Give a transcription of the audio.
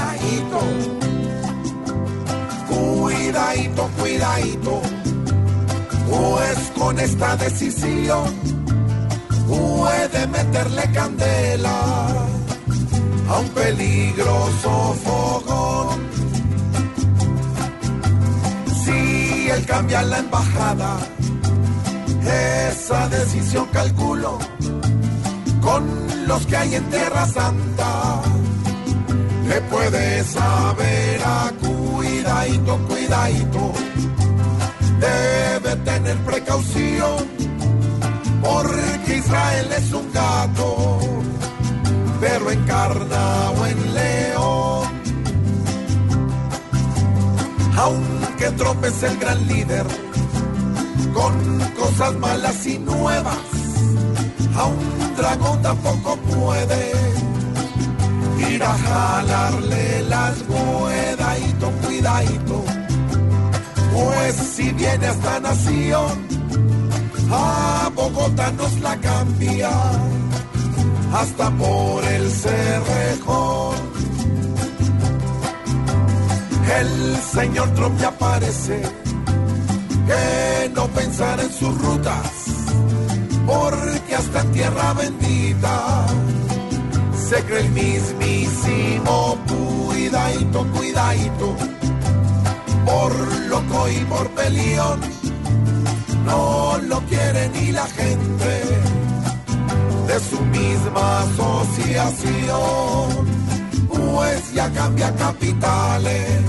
Cuidadito. Cuidadito, cuidadito. Pues con esta decisión puede meterle candela a un peligroso fogón. Si él cambia la embajada, esa decisión calculo con los que hay en Tierra Santa. Le puede saber a cuidadito, cuidadito. Debe tener precaución, porque Israel es un gato pero encarnado en león. Aunque tropece el gran líder con cosas malas y nuevas, a un dragón tampoco puede a jalarle las cuidadito, cuidadito. Pues si viene a esta nación, a Bogotá nos la cambia hasta por el cerrejón. El señor Trump ya parece que no pensar en sus rutas, porque hasta en tierra bendita se cree el mismísimo cuidadito, cuidadito, por loco y por pelión, no lo quiere ni la gente de su misma asociación, pues ya cambia capitales,